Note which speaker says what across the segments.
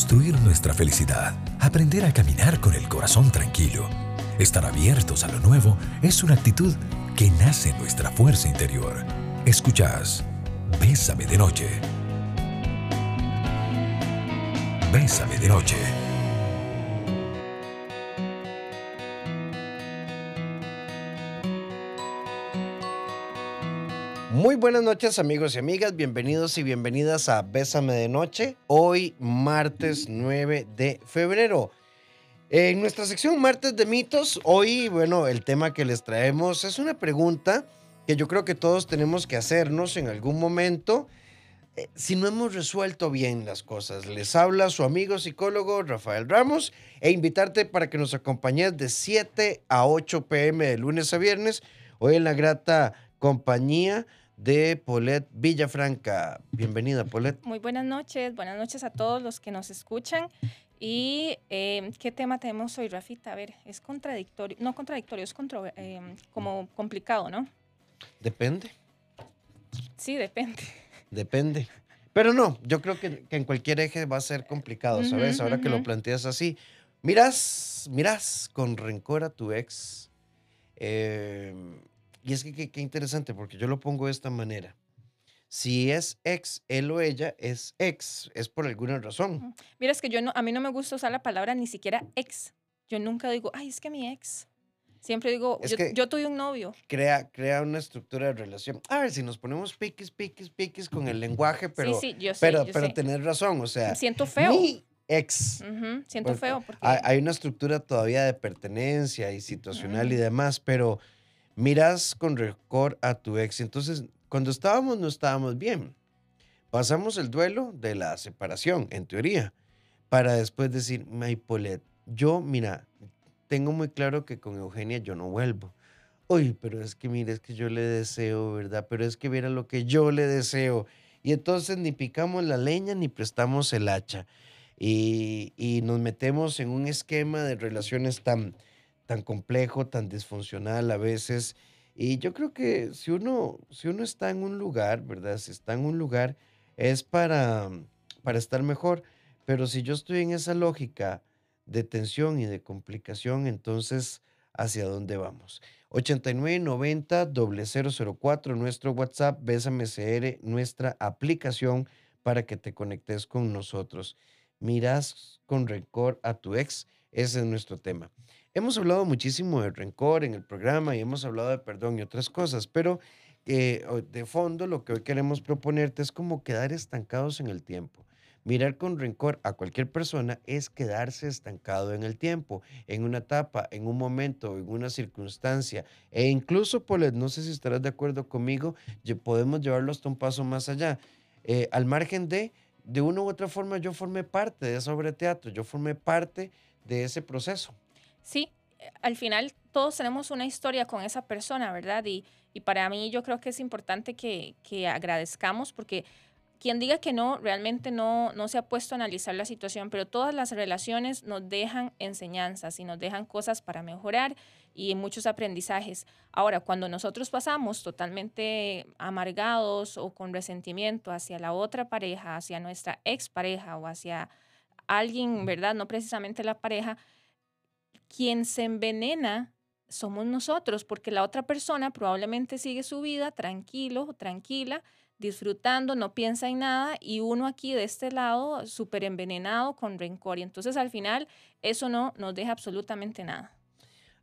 Speaker 1: construir nuestra felicidad, aprender a caminar con el corazón tranquilo, estar abiertos a lo nuevo es una actitud que nace en nuestra fuerza interior. Escuchás Bésame de Noche. Bésame de Noche.
Speaker 2: Muy buenas noches amigos y amigas, bienvenidos y bienvenidas a Bésame de Noche, hoy martes 9 de febrero. En nuestra sección Martes de Mitos, hoy, bueno, el tema que les traemos es una pregunta que yo creo que todos tenemos que hacernos en algún momento eh, si no hemos resuelto bien las cosas. Les habla su amigo psicólogo Rafael Ramos e invitarte para que nos acompañes de 7 a 8 pm de lunes a viernes, hoy en la grata compañía de Polet Villafranca. Bienvenida, Polet.
Speaker 3: Muy buenas noches, buenas noches a todos los que nos escuchan. ¿Y em, qué tema tenemos hoy, Rafita? A ver, es contradictorio, no contradictorio, es em, como complicado, ¿no?
Speaker 2: Depende.
Speaker 3: Sí, depende.
Speaker 2: Depende. Pero no, yo creo que, en cualquier eje va a ser complicado, ¿sabes? Ahora que lo planteas así. Miras, miras con rencor a tu ex. Eh, y es que qué interesante, porque yo lo pongo de esta manera. Si es ex, él o ella es ex, es por alguna razón.
Speaker 3: Mira, es que yo no, a mí no me gusta usar la palabra ni siquiera ex. Yo nunca digo, ay, es que mi ex. Siempre digo, yo, yo, tuve un novio.
Speaker 2: Crea, crea una estructura de relación. A ver, si nos ponemos piquis, piquis, piquis con el lenguaje, pero, sí, sí, yo sé, pero, pero tenés razón, o sea.
Speaker 3: Siento feo.
Speaker 2: Mi ex.
Speaker 3: Siento feo.
Speaker 2: Porque... Hay, una estructura todavía de pertenencia y situacional y demás, pero miras con rencor a tu ex. Entonces, cuando estábamos, no estábamos bien. Pasamos el duelo de la separación, en teoría, para después decir, Maipolet, yo, mira, tengo muy claro que con Eugenia yo no vuelvo. Uy, pero es que mira, es que yo le deseo, ¿verdad? Pero es que mira lo que yo le deseo. Y entonces ni picamos la leña ni prestamos el hacha. Y, y nos metemos en un esquema de relaciones tan, tan complejo, tan disfuncional a veces. Y yo creo que si uno, si uno está en un lugar, ¿verdad? Si está en un lugar es para, para estar mejor. Pero si yo estoy en esa lógica de tensión y de complicación, entonces, ¿hacia dónde vamos? 8990 004, nuestro WhatsApp, BSMCR, nuestra aplicación para que te conectes con nosotros. Miras con rencor a tu ex, ese es nuestro tema. Hemos hablado muchísimo de rencor en el programa y hemos hablado de perdón y otras cosas, pero eh, de fondo lo que hoy queremos proponerte es como quedar estancados en el tiempo. Mirar con rencor a cualquier persona es quedarse estancado en el tiempo, en una etapa, en un momento, en una circunstancia. E incluso, Polet, no sé si estarás de acuerdo conmigo, podemos llevarlo hasta un paso más allá. Eh, al margen de, de una u otra forma, yo formé parte de esa obra de teatro, yo formé parte de ese proceso.
Speaker 3: Sí, al final todos tenemos una historia con esa persona, ¿verdad? Y, y para mí yo creo que es importante que, que, agradezcamos porque quien diga que no, realmente no, no se ha puesto a analizar la situación, pero todas las relaciones nos dejan enseñanzas y nos dejan cosas para mejorar y muchos aprendizajes. Ahora, cuando nosotros pasamos totalmente amargados o con resentimiento hacia la otra pareja, hacia nuestra expareja o hacia alguien, ¿verdad? No precisamente la pareja, quien se envenena somos nosotros, porque la otra persona probablemente sigue su vida tranquilo, tranquila, disfrutando, no piensa en nada y uno aquí de este lado súper envenenado con rencor. Y entonces al final eso no nos deja absolutamente nada.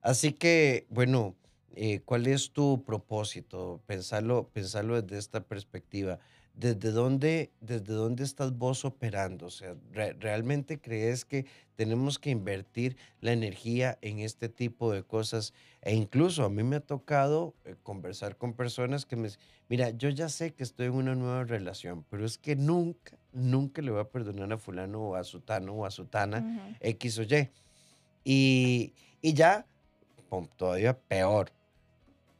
Speaker 2: Así que, bueno, eh, ¿cuál es tu propósito? Pensarlo, pensarlo desde esta perspectiva. ¿Desde dónde, desde dónde estás vos operando? O sea, ¿realmente crees que tenemos que invertir la energía en este tipo de cosas? E incluso a mí me ha tocado eh, conversar con personas que me mira, yo ya sé que estoy en una nueva relación, pero es que nunca, nunca le voy a perdonar a fulano o a sutano o a sutana, X o Y. Y, y ya, todavía peor.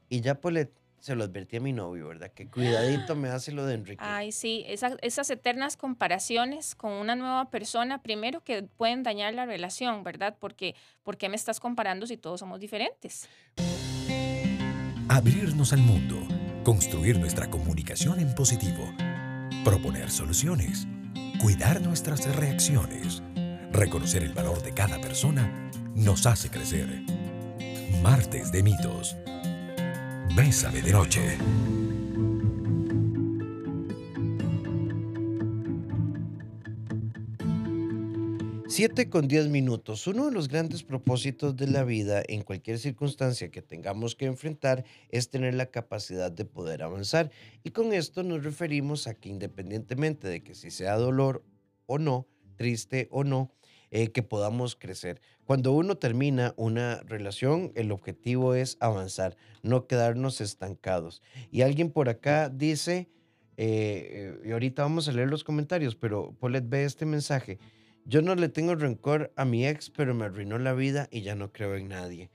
Speaker 2: Y ya pues le se lo advertí a mi novio, ¿verdad? Que cuidadito me hace lo de Enrique.
Speaker 3: Ay, sí, esas eternas comparaciones con una nueva persona, primero que pueden dañar la relación, ¿verdad? Porque, ¿por qué me estás comparando si todos somos diferentes?
Speaker 1: Abrirnos al mundo, construir nuestra comunicación en positivo, proponer soluciones, cuidar nuestras reacciones, reconocer el valor de cada persona, nos hace crecer. Martes de mitos. Bésame de noche.
Speaker 2: 7 con 10 minutos. Uno de los grandes propósitos de la vida en cualquier circunstancia que tengamos que enfrentar es tener la capacidad de poder avanzar. Y con esto nos referimos a que independientemente de que si sea dolor o no, triste o no, eh, que podamos crecer. Cuando uno termina una relación, el objetivo es avanzar, no quedarnos estancados. Y alguien por acá dice, eh, y ahorita vamos a leer los comentarios, pero Paulette ve este mensaje. Yo no le tengo rencor a mi ex, pero me arruinó la vida y ya no creo en nadie.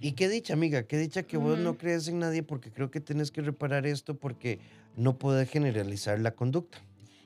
Speaker 2: Y qué dicha, amiga, qué dicha que vos no crees en nadie porque creo que tienes que reparar esto porque no puedes generalizar la conducta.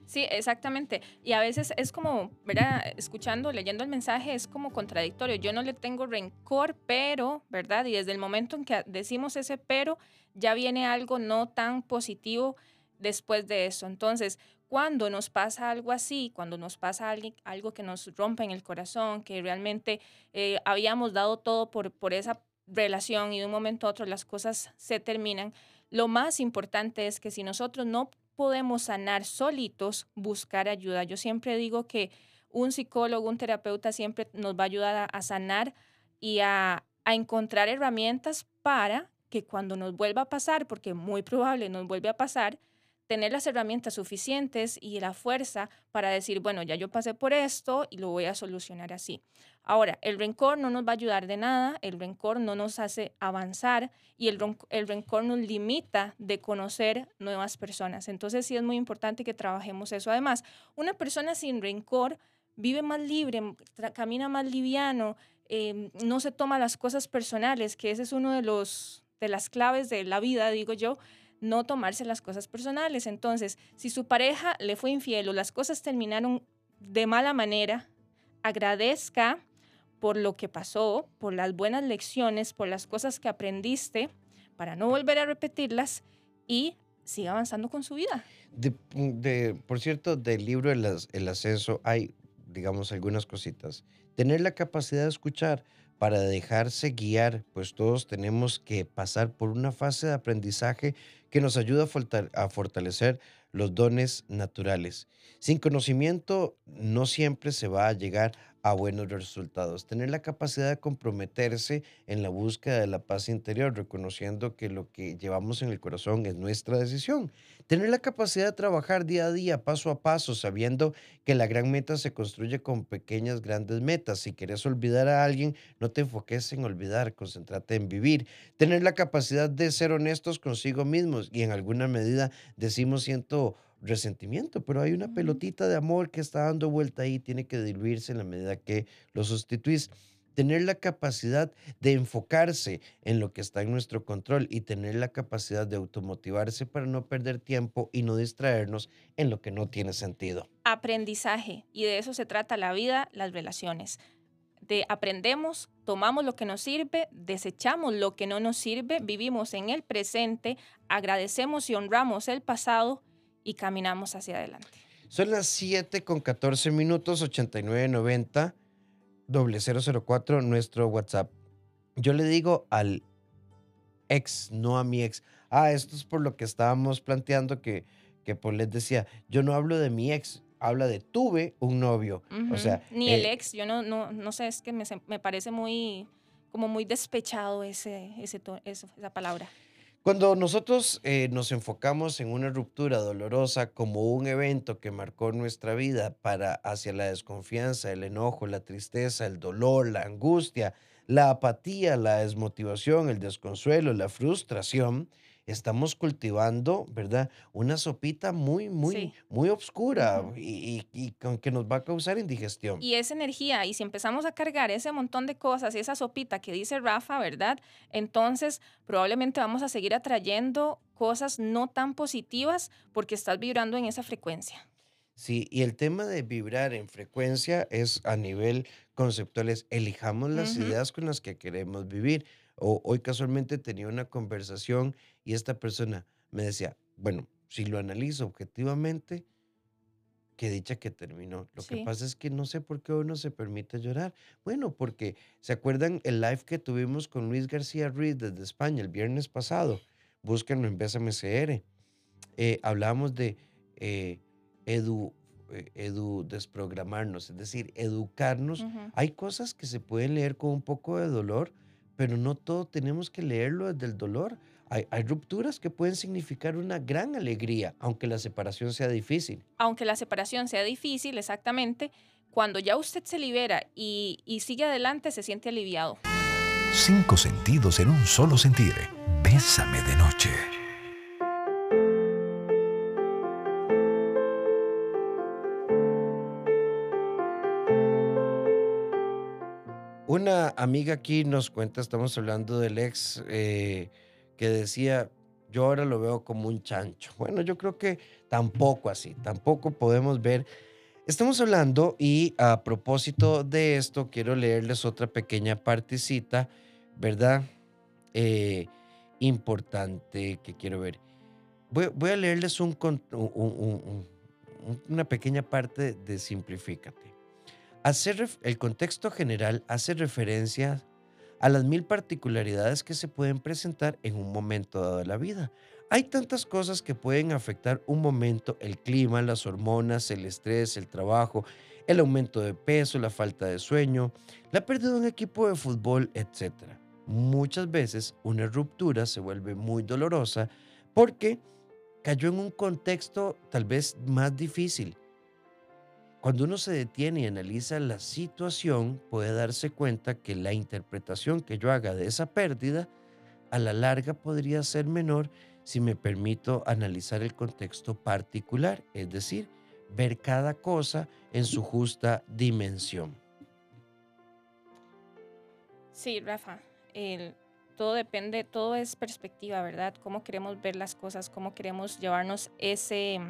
Speaker 3: Sí, exactamente. Y a veces es como, ¿verdad? Escuchando, leyendo el mensaje es como contradictorio. Yo no le tengo rencor, pero, ¿verdad? Y desde el momento en que decimos ese pero, ya viene algo no tan positivo después de eso. Entonces, cuando nos pasa algo así, cuando nos pasa algo que nos rompe en el corazón, que realmente eh, habíamos dado todo por, por esa relación y de un momento a otro las cosas se terminan, lo más importante es que si nosotros no podemos sanar solitos, buscar ayuda. Yo siempre digo que un psicólogo, un terapeuta siempre nos va a ayudar a, sanar y a, a encontrar herramientas para que cuando nos vuelva a pasar, porque muy probable nos vuelve a pasar, tener las herramientas suficientes y la fuerza para decir, bueno, ya yo pasé por esto y lo voy a solucionar así. Ahora, el rencor no nos va a ayudar de nada, el rencor no nos hace avanzar y el, el rencor nos limita de conocer nuevas personas. Entonces sí es muy importante que trabajemos eso. Además, una persona sin rencor vive más libre, camina más liviano, em, no se toma las cosas personales, que ese es uno de los de las claves de la vida, digo yo, no tomarse las cosas personales. Entonces, si su pareja le fue infiel o las cosas terminaron de mala manera, agradezca por lo que pasó, por las buenas lecciones, por las cosas que aprendiste, para no volver a repetirlas y siga avanzando con su vida.
Speaker 2: De, por cierto, del libro el, Ascenso hay, digamos, algunas cositas. Tener la capacidad de escuchar para dejarse guiar, pues todos tenemos que pasar por una fase de aprendizaje que nos ayuda a fortalecer los dones naturales. Sin conocimiento no siempre se va a llegar a buenos resultados. Tener la capacidad de comprometerse en la búsqueda de la paz interior, reconociendo que lo que llevamos en el corazón es nuestra decisión. Tener la capacidad de trabajar día a día, paso a paso, sabiendo que la gran meta se construye con pequeñas, grandes metas. Si quieres olvidar a alguien, no te enfoques en olvidar, concéntrate en vivir. Tener la capacidad de ser honestos consigo mismos y en alguna medida decimos siento resentimiento, pero hay una pelotita de amor que está dando vuelta ahí, tiene que diluirse en la medida que lo sustituís. Tener la capacidad de enfocarse en lo que está en nuestro control y tener la capacidad de automotivarse para no perder tiempo y no distraernos en lo que no tiene sentido.
Speaker 3: Aprendizaje, y de eso se trata la vida, las relaciones. De aprendemos, tomamos lo que nos sirve, desechamos lo que no nos sirve, vivimos en el presente, agradecemos y honramos el pasado y caminamos hacia adelante.
Speaker 2: Son las 7 con 14 minutos, 8990 004, nuestro WhatsApp. Yo le digo al ex, no a mi ex. Ah, esto es por lo que estábamos planteando que, que Paul les decía, yo no hablo de mi ex, habla de tuve un novio. O sea,
Speaker 3: ni el eh, ex, yo no, no, no sé, es que me, me parece muy, como muy despechado ese, ese, esa palabra.
Speaker 2: Cuando nosotros eh, nos enfocamos en una ruptura dolorosa como un evento que marcó nuestra vida para hacia la desconfianza, el enojo, la tristeza, el dolor, la angustia, la apatía, la desmotivación, el desconsuelo, la frustración, estamos cultivando, ¿verdad? Una sopita muy, muy, muy oscura y, y, con que nos va a causar indigestión.
Speaker 3: Y esa energía, y si empezamos a cargar ese montón de cosas y esa sopita que dice Rafa, ¿verdad? Entonces probablemente vamos a seguir atrayendo cosas no tan positivas porque estás vibrando en esa frecuencia.
Speaker 2: Sí, y el tema de vibrar en frecuencia es a nivel conceptual, es elijamos las ideas con las que queremos vivir. O, hoy casualmente tenía una conversación y esta persona me decía, bueno, si lo analizo objetivamente, qué dicha que terminó. Lo que pasa es que no sé por qué uno se permite llorar. Bueno, porque ¿se acuerdan el live que tuvimos con Luis García Ruiz desde España el viernes pasado? Búsquenlo en BSMCR. Eh, hablábamos de eh, edu, eh, edu, desprogramarnos, es decir, educarnos. Hay cosas que se pueden leer con un poco de dolor, pero no todo tenemos que leerlo desde el dolor. Hay, rupturas que pueden significar una gran alegría, aunque la separación sea difícil.
Speaker 3: Aunque la separación sea difícil, exactamente, cuando ya usted se libera y, y sigue adelante, se siente aliviado.
Speaker 1: Cinco sentidos en un solo sentir. Bésame de noche.
Speaker 2: Una amiga aquí nos cuenta, estamos hablando del ex eh, que decía, yo ahora lo veo como un chancho. Bueno, yo creo que tampoco así, tampoco podemos ver. Estamos hablando y a propósito de esto, quiero leerles otra pequeña partecita, ¿verdad? Eh, importante que quiero ver. Voy, a leerles un, una pequeña parte de Simplifícate. Hacer, el contexto general hace referencia a las mil particularidades que se pueden presentar en un momento dado de la vida. Hay tantas cosas que pueden afectar un momento, el clima, las hormonas, el estrés, el trabajo, el aumento de peso, la falta de sueño, la pérdida de un equipo de fútbol, etc. Muchas veces una ruptura se vuelve muy dolorosa porque cayó en un contexto tal vez más difícil cuando uno se detiene y analiza la situación, puede darse cuenta que la interpretación que yo haga de esa pérdida a la larga podría ser menor si me permito analizar el contexto particular, es decir, ver cada cosa en su justa dimensión.
Speaker 3: Sí, Rafa, todo depende, todo es perspectiva, ¿verdad? Cómo queremos ver las cosas, cómo queremos llevarnos ese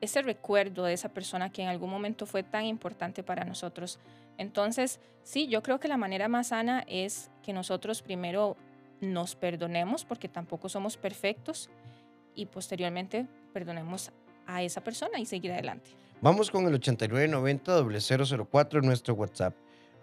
Speaker 3: ese recuerdo de esa persona que en algún momento fue tan importante para nosotros. Entonces, sí, yo creo que la manera más sana es que nosotros primero nos perdonemos porque tampoco somos perfectos y posteriormente perdonemos a esa persona y seguir adelante.
Speaker 2: Vamos con el 8990-004 en nuestro WhatsApp.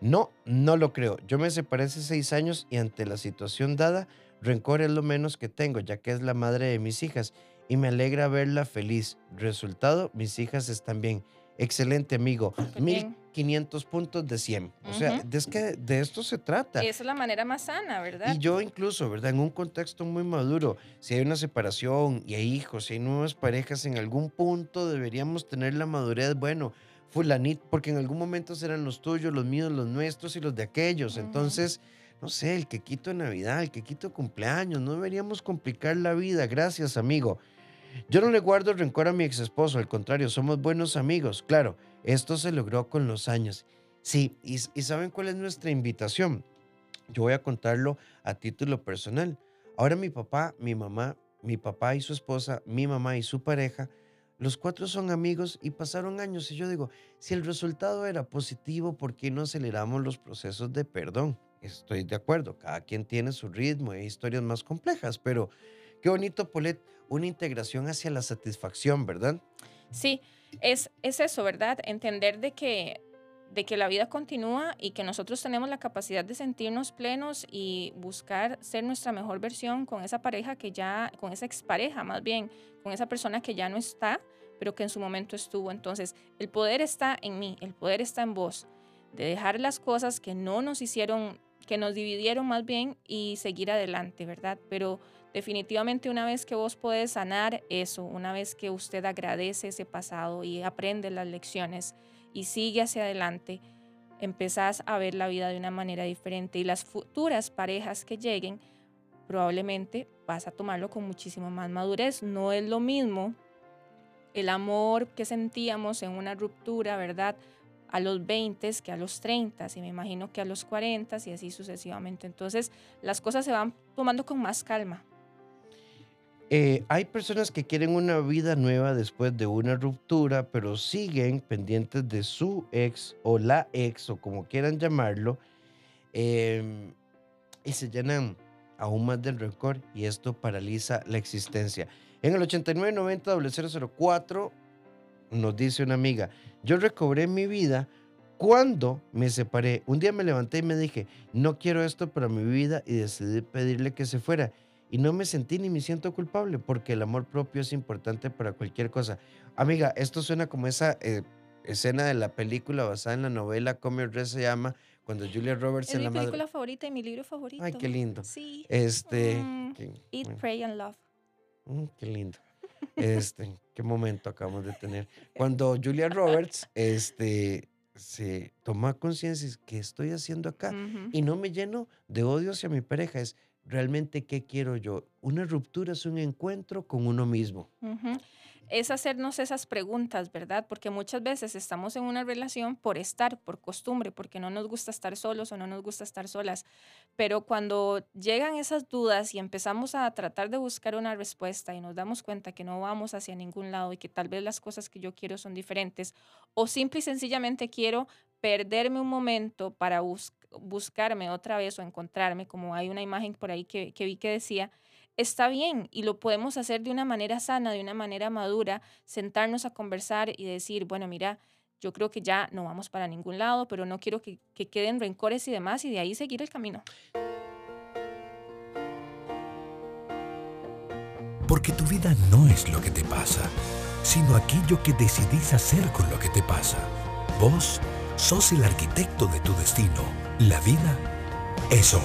Speaker 2: No, no lo creo. Yo me separé hace seis años y ante la situación dada, rencor es lo menos que tengo, ya que es la madre de mis hijas y me alegra verla feliz. Resultado, mis hijas están bien. Excelente, amigo. 1500 puntos de 100. O sea, es que de esto se trata.
Speaker 3: Y esa es la manera más sana, ¿verdad?
Speaker 2: Y yo incluso, ¿verdad? En un contexto muy maduro, si hay una separación y hay hijos, si hay nuevas parejas, en algún punto deberíamos tener la madurez, bueno, fulanito, porque en algún momento serán los tuyos, los míos, los nuestros y los de aquellos. Entonces, no sé, el que quito Navidad, el que quito cumpleaños, no deberíamos complicar la vida. Gracias, amigo. Yo no le guardo rencor a mi ex esposo, al contrario, somos buenos amigos. Claro, esto se logró con los años. Sí, y, ¿saben cuál es nuestra invitación? Yo voy a contarlo a título personal. Ahora mi papá, mi mamá, mi papá y su esposa, mi mamá y su pareja, los cuatro son amigos y pasaron años. Y yo digo, si el resultado era positivo, ¿por qué no aceleramos los procesos de perdón? Estoy de acuerdo, cada quien tiene su ritmo y historias más complejas, pero qué bonito, Polet, una integración hacia la satisfacción, ¿verdad?
Speaker 3: Sí, es, es eso, ¿verdad? Entender de que, de que la vida continúa y que nosotros tenemos la capacidad de sentirnos plenos y buscar ser nuestra mejor versión con esa pareja que ya, con esa expareja más bien, con esa persona que ya no está, pero que en su momento estuvo. Entonces, el poder está en mí, el poder está en vos, de dejar las cosas que no nos hicieron, que nos dividieron más bien y seguir adelante, ¿verdad? Pero Definitivamente una vez que vos podés sanar eso, una vez que usted agradece ese pasado y aprende las lecciones y sigue hacia adelante, empezás a ver la vida de una manera diferente y las futuras parejas que lleguen, probablemente vas a tomarlo con muchísimo más madurez. No es lo mismo el amor que sentíamos en una ruptura, ¿verdad? A los 20 que a los 30 y me imagino que a los 40 y así sucesivamente. Entonces las cosas se van tomando con más calma.
Speaker 2: Eh, hay personas que quieren una vida nueva después de una ruptura, pero siguen pendientes de su ex o la ex o como quieran llamarlo, em, y se llenan aún más del rencor y esto paraliza la existencia. En el 8990 004 nos dice una amiga, yo recobré mi vida cuando me separé. Un día me levanté y me dije, no quiero esto para mi vida y decidí pedirle que se fuera. Y no me sentí ni me siento culpable porque el amor propio es importante para cualquier cosa. Amiga, esto suena como esa eh, escena de la película basada en la novela Come Your se llama, cuando Julia Roberts
Speaker 3: Es
Speaker 2: en
Speaker 3: mi
Speaker 2: la madre...
Speaker 3: película favorita y mi libro favorito.
Speaker 2: Ay, qué lindo.
Speaker 3: Sí.
Speaker 2: Este...
Speaker 3: Mm,
Speaker 2: qué-
Speaker 3: Eat,
Speaker 2: bueno.
Speaker 3: Pray and Love.
Speaker 2: Mm, qué lindo. Este, qué momento acabamos de tener. Cuando Julia Roberts, este, se toma conciencia, es, ¿qué estoy haciendo acá?
Speaker 3: Ujú.
Speaker 2: Y no me lleno de odio hacia mi pareja, es realmente qué quiero yo. Una ruptura es un encuentro con uno mismo.
Speaker 3: Es hacernos esas preguntas, ¿verdad? Porque muchas veces estamos en una relación por estar, por costumbre, porque no nos gusta estar solos o no nos gusta estar solas. Pero cuando llegan esas dudas y empezamos a tratar de buscar una respuesta y nos damos cuenta que no vamos hacia ningún lado y que tal vez las cosas que yo quiero son diferentes, o simple y sencillamente quiero perderme un momento para buscarme otra vez o encontrarme, como hay una imagen por ahí que, que vi que decía, está bien y lo podemos hacer de una manera sana, de una manera madura, sentarnos a conversar y decir, bueno, mira, yo creo que ya no vamos para ningún lado, pero no quiero que, que queden rencores y demás y de ahí seguir el camino.
Speaker 1: Porque tu vida no es lo que te pasa, sino aquello que decidís hacer con lo que te pasa. Vos sos el arquitecto de tu destino. La vida es hoy.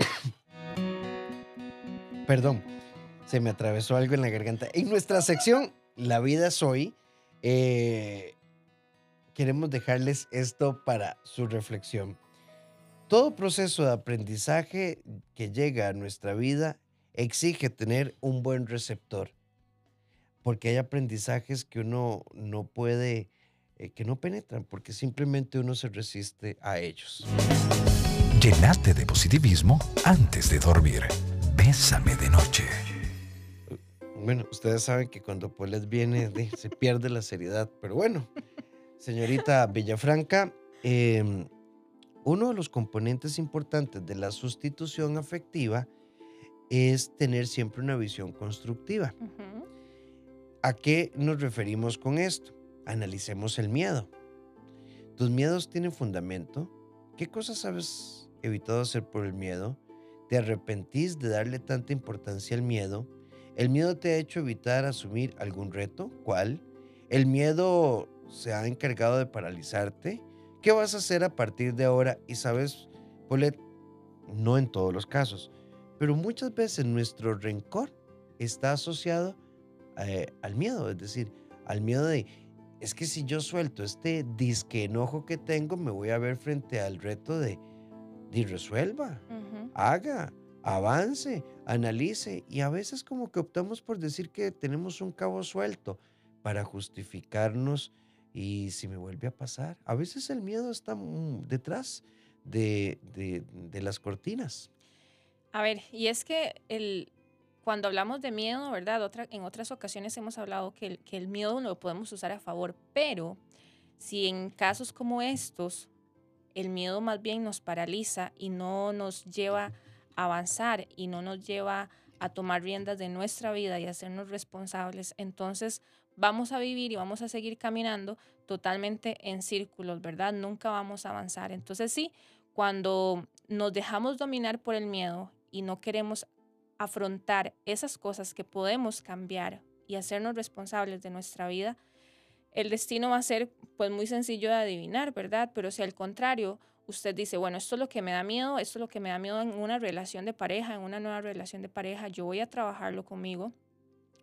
Speaker 2: Perdón, se me atravesó algo en la garganta. En nuestra sección La vida es hoy, eh, queremos dejarles esto para su reflexión. Todo proceso de aprendizaje que llega a nuestra vida exige tener un buen receptor, porque hay aprendizajes que uno no puede, eh, que no penetran, porque simplemente uno se resiste a ellos.
Speaker 1: Llenate de positivismo antes de dormir. Bésame de noche.
Speaker 2: Bueno, ustedes saben que cuando Polet viene se pierde la seriedad, pero bueno, señorita Villafranca, em, uno de los componentes importantes de la sustitución afectiva es tener siempre una visión constructiva. ¿A qué nos referimos con esto? Analicemos el miedo. ¿Tus miedos tienen fundamento? ¿Qué cosas has evitado hacer por el miedo? ¿Te arrepentís de darle tanta importancia al miedo? ¿El miedo te ha hecho evitar asumir algún reto? ¿Cuál? ¿El miedo se ha encargado de paralizarte? ¿Qué vas a hacer a partir de ahora? Y sabes, Paulette, no en todos los casos, pero muchas veces nuestro rencor está asociado eh, al miedo, es decir, al miedo de, es que si yo suelto este disque enojo que tengo, me voy a ver frente al reto de, de resuelva,
Speaker 3: Ujú.
Speaker 2: haga, avance, analice, y a veces como que optamos por decir que tenemos un cabo suelto para justificarnos y si me vuelve a pasar, a veces el miedo está detrás de, de- de las cortinas.
Speaker 3: A ver, y es que el, cuando hablamos de miedo, ¿verdad? Otra, en otras ocasiones hemos hablado que el, que el miedo lo podemos usar a favor, pero si en casos como estos el miedo más bien nos paraliza y no nos lleva a avanzar y no nos lleva a tomar riendas de nuestra vida y hacernos responsables, entonces vamos a vivir y vamos a seguir caminando totalmente en círculos, ¿verdad? Nunca vamos a avanzar. Entonces sí, cuando nos dejamos dominar por el miedo y no queremos afrontar esas cosas que podemos cambiar y hacernos responsables de nuestra vida, el destino va a ser pues muy sencillo de adivinar, ¿verdad? Pero si al contrario usted dice, bueno, esto es lo que me da miedo, esto es lo que me da miedo en una relación de pareja, en una nueva relación de pareja, yo voy a trabajarlo conmigo,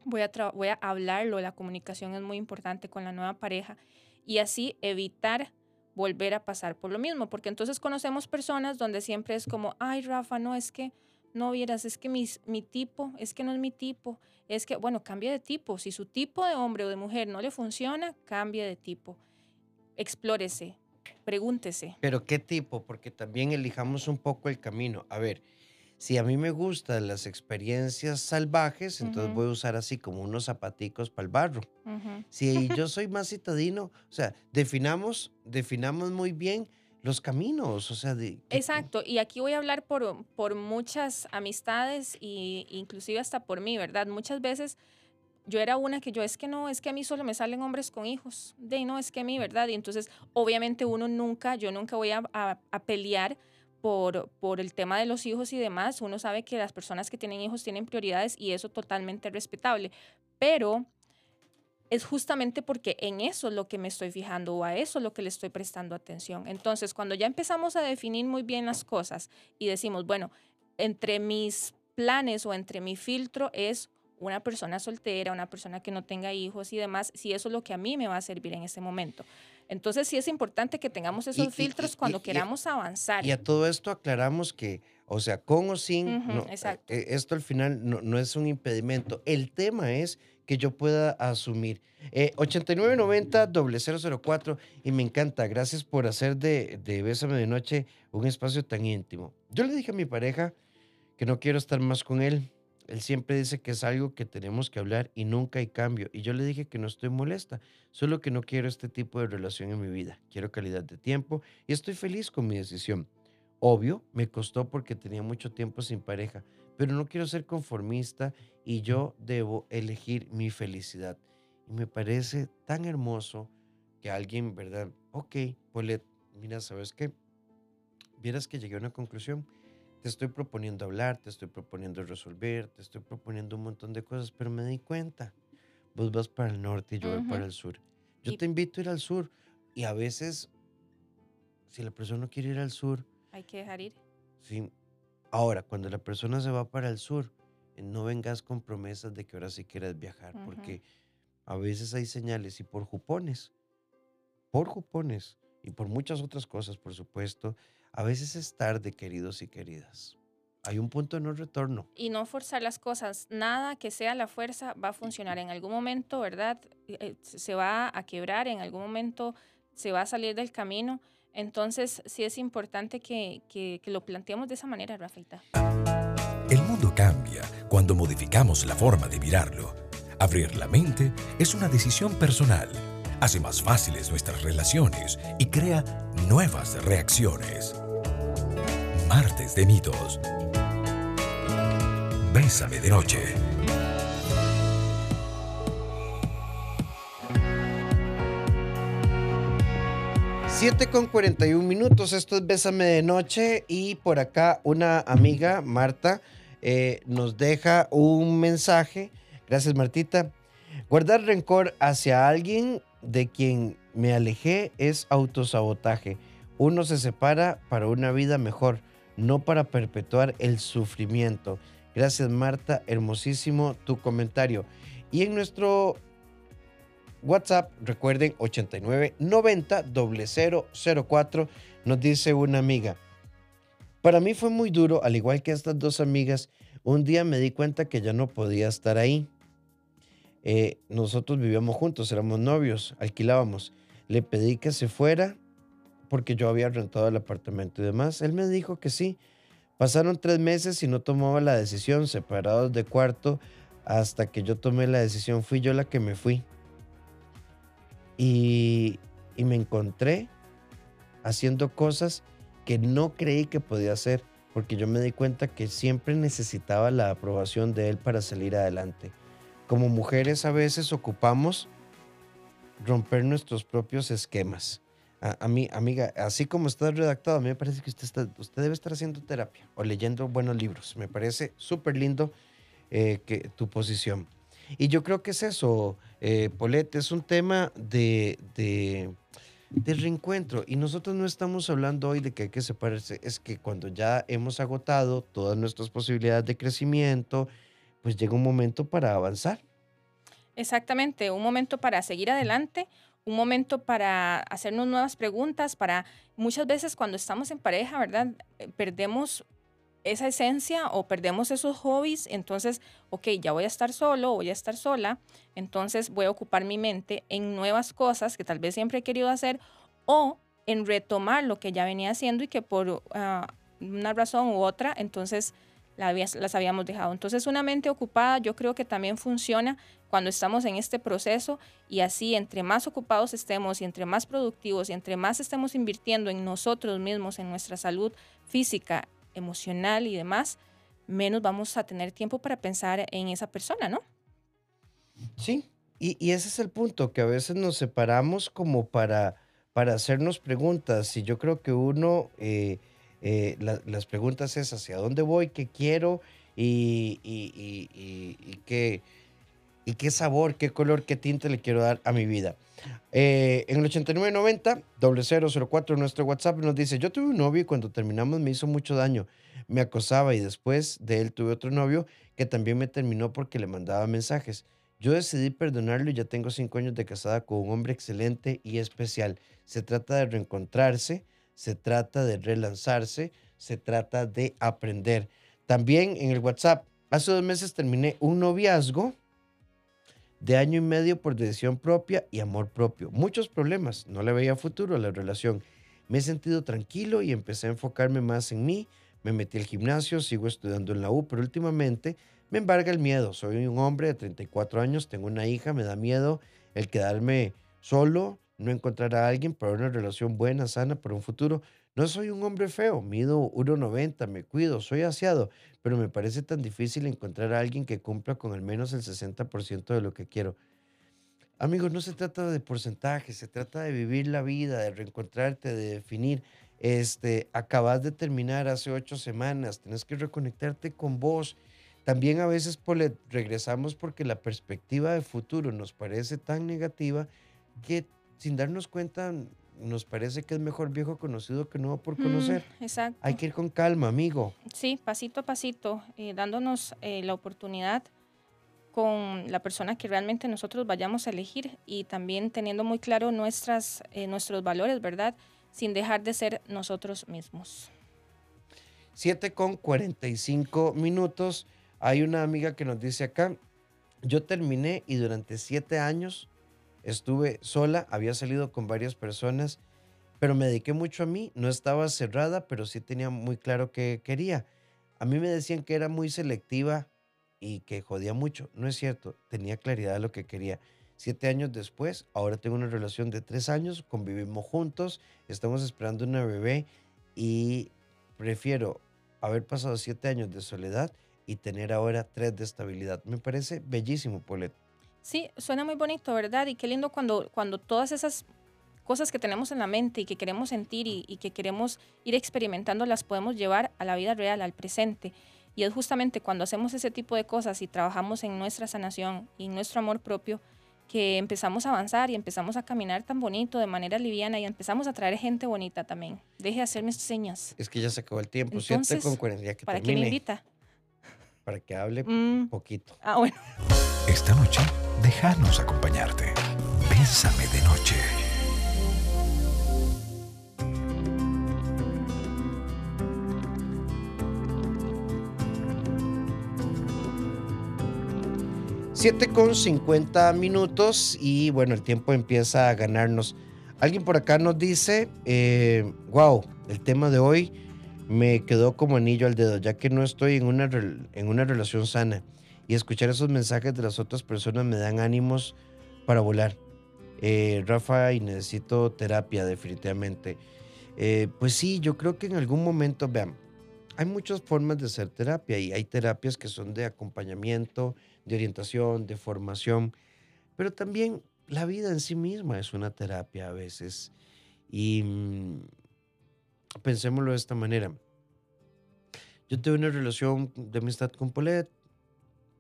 Speaker 3: voy a, voy a hablarlo, la comunicación es muy importante con la nueva pareja y así evitar volver a pasar por lo mismo, porque entonces conocemos personas donde siempre es como, ay, Rafa, no, es que no vieras, es que mis- mi tipo, es que no es mi tipo, es que, bueno, cambie de tipo, si su tipo de hombre o de mujer no le funciona, cambie de tipo, explórese, pregúntese.
Speaker 2: Pero ¿qué tipo? Porque también elijamos un poco el camino. A ver, si a mí me gustan las experiencias salvajes, entonces voy a usar así como unos zapaticos para el barro. Si yo soy más citadino, o sea, definamos, definamos muy bien los caminos, o sea, de,
Speaker 3: Exacto, y aquí voy a hablar por, por muchas amistades y inclusive hasta por mí, ¿verdad? Muchas veces yo era una que yo, es que no, es que a mí solo me salen hombres con hijos, de no, es que a mí, ¿verdad? Y entonces, obviamente uno nunca, yo nunca voy a, a- a pelear por, por el tema de los hijos y demás, uno sabe que las personas que tienen hijos tienen prioridades y eso totalmente respetable, pero es justamente porque en eso es lo que me estoy fijando o a eso es lo que le estoy prestando atención. Entonces, cuando ya empezamos a definir muy bien las cosas y decimos, bueno, entre mis planes o entre mi filtro es una persona soltera, una persona que no tenga hijos y demás, si eso es lo que a mí me va a servir en ese momento. Entonces, sí es importante que tengamos esos
Speaker 2: y-
Speaker 3: filtros
Speaker 2: y-
Speaker 3: cuando queramos avanzar.
Speaker 2: Y a todo esto aclaramos que, o sea, con o sin, no, eh,
Speaker 3: exacto.
Speaker 2: eh, esto al final no, no es un impedimento. El tema es que yo pueda asumir. Eh, 8990-004 y me encanta. Gracias por hacer de, de Bésame de Noche un espacio tan íntimo. Yo le dije a mi pareja que no quiero estar más con él. Él siempre dice que es algo que tenemos que hablar y nunca hay cambio. Y yo le dije que no estoy molesta, solo que no quiero este tipo de relación en mi vida. Quiero calidad de tiempo y estoy feliz con mi decisión. Obvio, me costó porque tenía mucho tiempo sin pareja, pero no quiero ser conformista y yo debo elegir mi felicidad. Y me parece tan hermoso que alguien, ¿verdad? Ok, Paulette, mira, ¿sabes qué? Vieras que llegué a una conclusión. Te estoy proponiendo hablar, te estoy proponiendo resolver, te estoy proponiendo un montón de cosas, pero me di cuenta. Vos vas para el norte y yo voy
Speaker 3: Ujú.
Speaker 2: para el sur. Yo
Speaker 3: Y-
Speaker 2: te invito a ir al sur y a veces, si la persona no quiere ir al sur,
Speaker 3: Hay que dejar ir.
Speaker 2: Sí. Ahora, cuando la persona se va para el sur, eh, no vengas con promesas de que ahora sí quieras viajar,
Speaker 3: Ujú.
Speaker 2: porque a veces hay señales y por jupones, por jupones y por muchas otras cosas, por supuesto, a veces es tarde, queridos y queridas. Hay un punto de no retorno.
Speaker 3: y no forzar las cosas. Nada que sea la fuerza va a funcionar en algún momento, ¿verdad? Eh, se se va a quebrar, en algún momento se va a salir del camino. Entonces, sí es importante que, que- que lo planteemos de esa manera, Rafaita.
Speaker 1: El mundo cambia cuando modificamos la forma de mirarlo. Abrir la mente es una decisión personal. Hace más fáciles nuestras relaciones y crea nuevas reacciones. Martes de mitos. Bésame de noche.
Speaker 2: 7 con 41 minutos, esto es Bésame de Noche y por acá una amiga, Marta, eh, nos deja un mensaje. Gracias, Martita. Guardar rencor hacia alguien de quien me alejé es autosabotaje. Uno se separa para una vida mejor, no para perpetuar el sufrimiento. Gracias, Marta. Hermosísimo tu comentario. Y en nuestro WhatsApp, recuerden 89 90 0004, nos dice una amiga. Para mí fue muy duro, al igual que estas dos amigas, un día me di cuenta que ya no podía estar ahí. Eh, nosotros vivíamos juntos, éramos novios, alquilábamos. Le pedí que se fuera porque yo había rentado el apartamento y demás. Él me dijo que sí. Pasaron tres meses y no tomaba la decisión, separados de cuarto, hasta que yo tomé la decisión. Fui yo la que me fui. Y, y me encontré haciendo cosas que no creí que podía hacer, porque yo me di cuenta que siempre necesitaba la aprobación de él para salir adelante. Como mujeres a veces ocupamos romper nuestros propios esquemas. A, a mí, amiga, así como está redactado, a mí me parece que usted, está, usted debe estar haciendo terapia o leyendo buenos libros. Me parece súper lindo eh, que, tu posición. Y yo creo que es eso, eh, Paulette, es un tema de, de, de reencuentro. Y nosotros no estamos hablando hoy de que hay que separarse, es que cuando ya hemos agotado todas nuestras posibilidades de crecimiento, pues llega un momento para avanzar.
Speaker 3: Exactamente, un momento para seguir adelante, un momento para hacernos nuevas preguntas, para muchas veces cuando estamos en pareja, ¿verdad? Eh, Perdemos esa esencia o perdemos esos hobbies, entonces, ok, ya voy a estar solo, voy a estar sola, entonces voy a ocupar mi mente en nuevas cosas que tal vez siempre he querido hacer o en retomar lo que ya venía haciendo y que por ah, una razón u otra, entonces las habíamos dejado. Entonces, una mente ocupada yo creo que también funciona cuando estamos en este proceso y así entre más ocupados estemos y entre más productivos y entre más estemos invirtiendo en nosotros mismos, en nuestra salud física, emocional y demás, menos vamos a tener tiempo para pensar en esa persona, ¿no?
Speaker 2: Sí, y, ese es el punto, que a veces nos separamos como para, para hacernos preguntas y yo creo que uno... Eh, eh, las preguntas es hacia dónde voy, qué quiero y, qué, y qué sabor, qué color, qué tinte le quiero dar a mi vida. Eh, en el 8990, 0004, nuestro WhatsApp nos dice, yo tuve un novio y cuando terminamos me hizo mucho daño, me acosaba y después de él tuve otro novio que también me terminó porque le mandaba mensajes. Yo decidí perdonarlo y ya tengo cinco años de casada con un hombre excelente y especial. Se trata de reencontrarse, se trata de relanzarse, se trata de aprender. También en el WhatsApp, hace dos meses terminé un noviazgo de año y medio por decisión propia y amor propio. Muchos problemas, no le veía futuro a la relación. Me he sentido tranquilo y empecé a enfocarme más en mí. Me metí al gimnasio, sigo estudiando en la U, pero últimamente me embarga el miedo. Soy un hombre de 34 años, tengo una hija, me da miedo el quedarme solo, no encontrar a alguien para una relación buena, sana, para un futuro. No soy un hombre feo, mido 1,90, me cuido, soy aseado, pero me parece tan difícil encontrar a alguien que cumpla con al menos el 60% de lo que quiero. Amigos, no se trata de porcentaje, se trata de vivir la vida, de reencontrarte, de definir. Este, acabas de terminar hace ocho semanas, tienes que reconectarte con vos. También a veces regresamos porque la perspectiva de futuro nos parece tan negativa que sin darnos cuenta, nos parece que es mejor viejo conocido que nuevo por conocer.
Speaker 3: exacto.
Speaker 2: Hay que ir con calma, amigo.
Speaker 3: Sí, pasito a pasito, eh, dándonos eh, la oportunidad con la persona que realmente nosotros vayamos a elegir y también teniendo muy claro nuestras, eh, nuestros valores, ¿verdad? Sin dejar de ser nosotros mismos.
Speaker 2: 7 con 45 minutos. Hay una amiga que nos dice acá, yo terminé y durante siete años Estuve sola, había salido con varias personas, pero me dediqué mucho a mí. No estaba cerrada, pero sí tenía muy claro qué quería. A mí me decían que era muy selectiva y que jodía mucho. No es cierto, tenía claridad de lo que quería. Siete años después, ahora tengo una relación de tres años, convivimos juntos, estamos esperando una bebé y prefiero haber pasado siete años de soledad y tener ahora tres de estabilidad. Me parece bellísimo, Polet.
Speaker 3: Sí, suena muy bonito, ¿verdad? Y qué lindo cuando, cuando todas esas cosas que tenemos en la mente y que queremos sentir y, que queremos ir experimentando las podemos llevar a la vida real, al presente. Y es justamente cuando hacemos ese tipo de cosas y trabajamos en nuestra sanación y en nuestro amor propio que empezamos a avanzar y empezamos a caminar tan bonito, de manera liviana y empezamos a traer gente bonita también. Deje de hacerme señas.
Speaker 2: Es que ya se acabó el tiempo, Entonces, con que
Speaker 3: ¿Para qué me invita?
Speaker 2: Para que hable mm. poquito.
Speaker 3: Ah, bueno.
Speaker 1: Esta noche Déjanos acompañarte. Bésame de noche.
Speaker 2: Siete con 50 minutos y bueno, el tiempo empieza a ganarnos. Alguien por acá nos dice, wow, eh, el tema de hoy me quedó como anillo al dedo, ya que no estoy en una, en una relación sana y escuchar esos mensajes de las otras personas me dan ánimos para volar. Eh, Rafa, y necesito terapia definitivamente. Eh, pues sí, yo creo que en algún momento, vean, hay muchas formas de hacer terapia y hay terapias que son de acompañamiento, de orientación, de formación, pero también la vida en sí misma es una terapia a veces. Y mm, pensémoslo de esta manera. Yo tuve una relación de amistad con Paulette,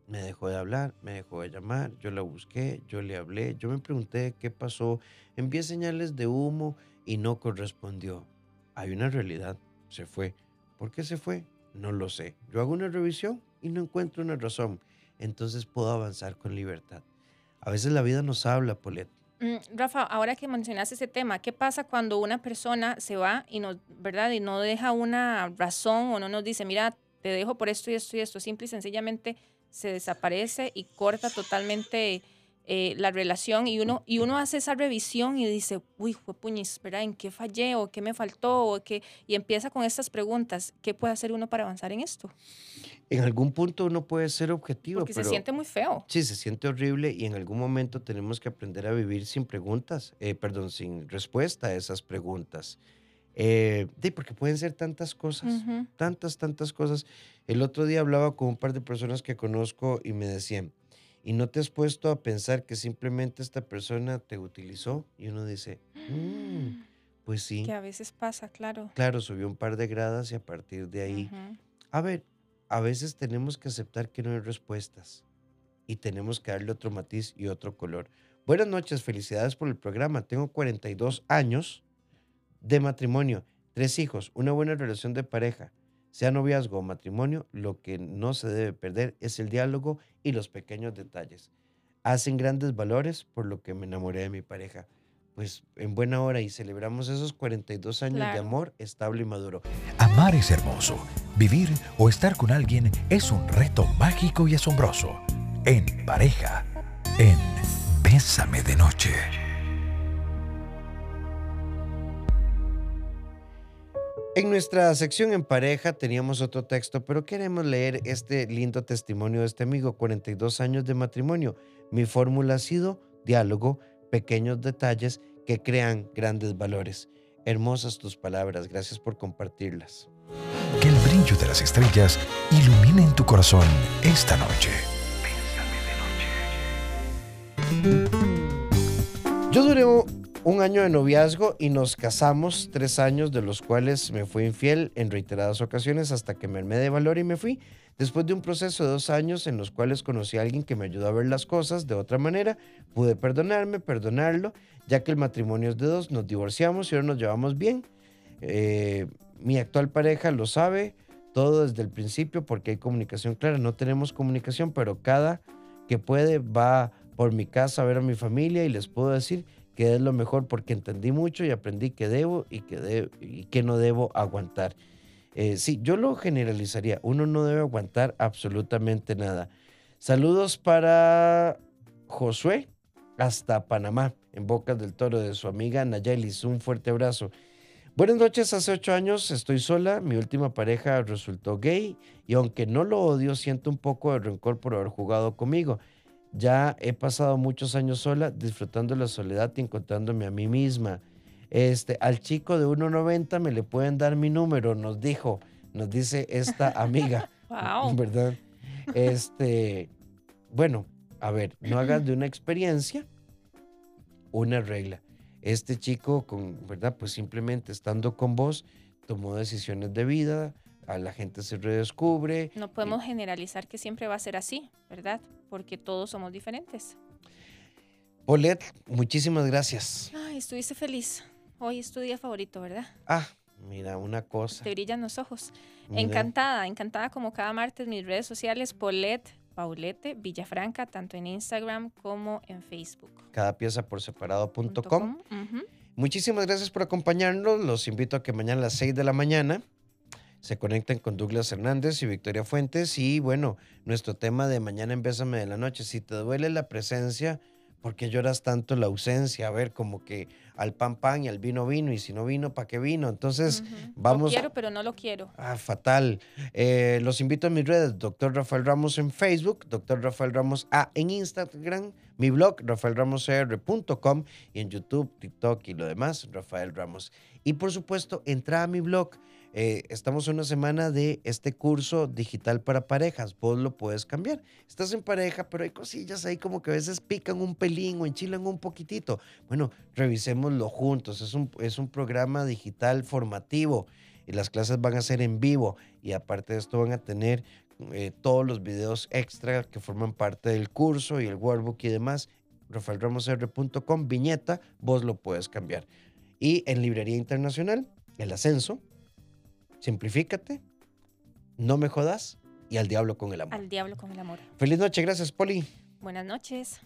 Speaker 2: me dejó de hablar, me dejó de llamar, yo la busqué, yo le hablé, yo me pregunté qué pasó, envié señales de humo y no correspondió. Hay una realidad, se fue. ¿Por qué se fue? No lo sé. Yo hago una revisión y no encuentro una razón. Entonces puedo avanzar con libertad. A veces la vida nos habla, Polet.
Speaker 3: Mm, Rafa, ahora que mencionaste ese tema, ¿qué pasa cuando una persona se va y no, ¿verdad? y no deja una razón o no nos dice, mira, te dejo por esto y esto y esto? Simple y sencillamente se desaparece y corta totalmente eh, la relación y uno, y uno hace esa revisión y dice, uy, fue puñis, ¿verdad? ¿En qué fallé o qué me faltó? O qué? Y empieza con estas preguntas, ¿qué puede hacer uno para avanzar en esto?
Speaker 2: En algún punto uno puede ser objetivo.
Speaker 3: Porque
Speaker 2: pero,
Speaker 3: se siente muy feo.
Speaker 2: Sí, se siente horrible y en algún momento tenemos que aprender a vivir sin preguntas, eh, perdón, sin respuesta a esas preguntas. Eh, porque pueden ser tantas cosas, tantas, tantas cosas. El otro día hablaba con un par de personas que conozco y me decían, ¿y no te has puesto a pensar que simplemente esta persona te utilizó? Y uno dice, mm, pues sí.
Speaker 3: Que a veces pasa, claro.
Speaker 2: Claro, subió un par de gradas y a partir de ahí, a ver, a veces tenemos que aceptar que no hay respuestas y tenemos que darle otro matiz y otro color. Buenas noches, felicidades por el programa. Tengo 42 años de matrimonio, tres hijos, una buena relación de pareja, sea noviazgo o matrimonio, lo que no se debe perder es el diálogo y los pequeños detalles. Hacen grandes valores por lo que me enamoré de mi pareja. Pues en buena hora y celebramos esos 42 años de amor estable y maduro.
Speaker 1: Amar es hermoso. Vivir o estar con alguien es un reto mágico y asombroso. En pareja, en Bésame de Noche.
Speaker 2: En nuestra sección en pareja teníamos otro texto, pero queremos leer este lindo testimonio de este amigo, 42 años de matrimonio. Mi fórmula ha sido diálogo, pequeños detalles que crean grandes valores. Hermosas tus palabras, gracias por compartirlas.
Speaker 1: Que el brillo de las estrellas ilumine en tu corazón esta noche.
Speaker 2: Yo duré un año de noviazgo y nos casamos tres años, de los cuales me fui infiel en reiteradas ocasiones hasta que me armé de valor y me fui. Después de un proceso de dos años en los cuales conocí a alguien que me ayudó a ver las cosas de otra manera, pude perdonarme, perdonarlo, ya que el matrimonio es de dos, nos divorciamos y ahora nos llevamos bien. Eh, mi actual pareja lo sabe todo desde el principio porque hay comunicación clara. No tenemos comunicación, pero cada que puede va por mi casa a ver a mi familia y les puedo decir que es lo mejor porque entendí mucho y aprendí que debo y que, y que no debo aguantar. Eh, sí, yo lo generalizaría. Uno no debe aguantar absolutamente nada. Saludos para Josué hasta Panamá, en Bocas del Toro, de su amiga Nayelis. Un fuerte abrazo. Buenas noches, hace ocho años estoy sola, mi última pareja resultó gay y aunque no lo odio, siento un poco de rencor por haber jugado conmigo. Ya he pasado muchos años sola, disfrutando la soledad y encontrándome a mí misma. Este, al chico de 1.90 me le pueden dar mi número, nos dijo, nos dice esta amiga.
Speaker 3: wow.
Speaker 2: ¿Verdad? Este, bueno, a ver, no hagas de una experiencia una regla. Este chico, con, ¿verdad? Pues simplemente estando con vos, tomó decisiones de vida, a la gente se redescubre.
Speaker 3: No podemos generalizar que siempre va a ser así, ¿verdad? Porque todos somos diferentes.
Speaker 2: Paulette, muchísimas gracias.
Speaker 3: Ay, estuviste feliz. Hoy es tu día favorito, ¿verdad?
Speaker 2: Ah, mira, una cosa.
Speaker 3: Te brillan los ojos. Encantada, encantada como cada martes mis redes sociales, Paulette, Paulette Villafranca, tanto en Instagram como en Facebook.
Speaker 2: Cada pieza por separado.com. Muchísimas gracias por acompañarnos. Los invito a que mañana a las 6 de la mañana se conecten con Douglas Hernández y Victoria Fuentes. Y bueno, nuestro tema de mañana en Bésame de la Noche. Si te duele la presencia, ¿por qué lloras tanto la ausencia? A ver, como que al pan pan y al vino vino, y si no vino, ¿para qué vino? Entonces, vamos.
Speaker 3: Lo quiero, pero no lo quiero.
Speaker 2: Ah, fatal. Eh, los invito a mis redes, doctor Rafael Ramos en Facebook, doctor Rafael Ramos A en Instagram, mi blog, rafaelramosr.com y en YouTube, TikTok y lo demás, Rafael Ramos. Y por supuesto, entra a mi blog eh, estamos en una semana de este curso digital para parejas. Vos lo puedes cambiar. Estás en pareja, pero hay cosillas ahí como que a veces pican un pelín o enchilan un poquitito. Bueno, revisémoslo juntos. Es un, es un programa digital formativo y las clases van a ser en vivo. Y aparte de esto van a tener eh, todos los videos extra que forman parte del curso y el workbook y demás. RafaelRamosR.com, viñeta, vos lo puedes cambiar. Y en Librería Internacional, El Ascenso, simplifícate, no me jodas y al diablo con el amor.
Speaker 3: Al diablo con el amor.
Speaker 2: Feliz noche, gracias, Poli.
Speaker 3: Buenas noches.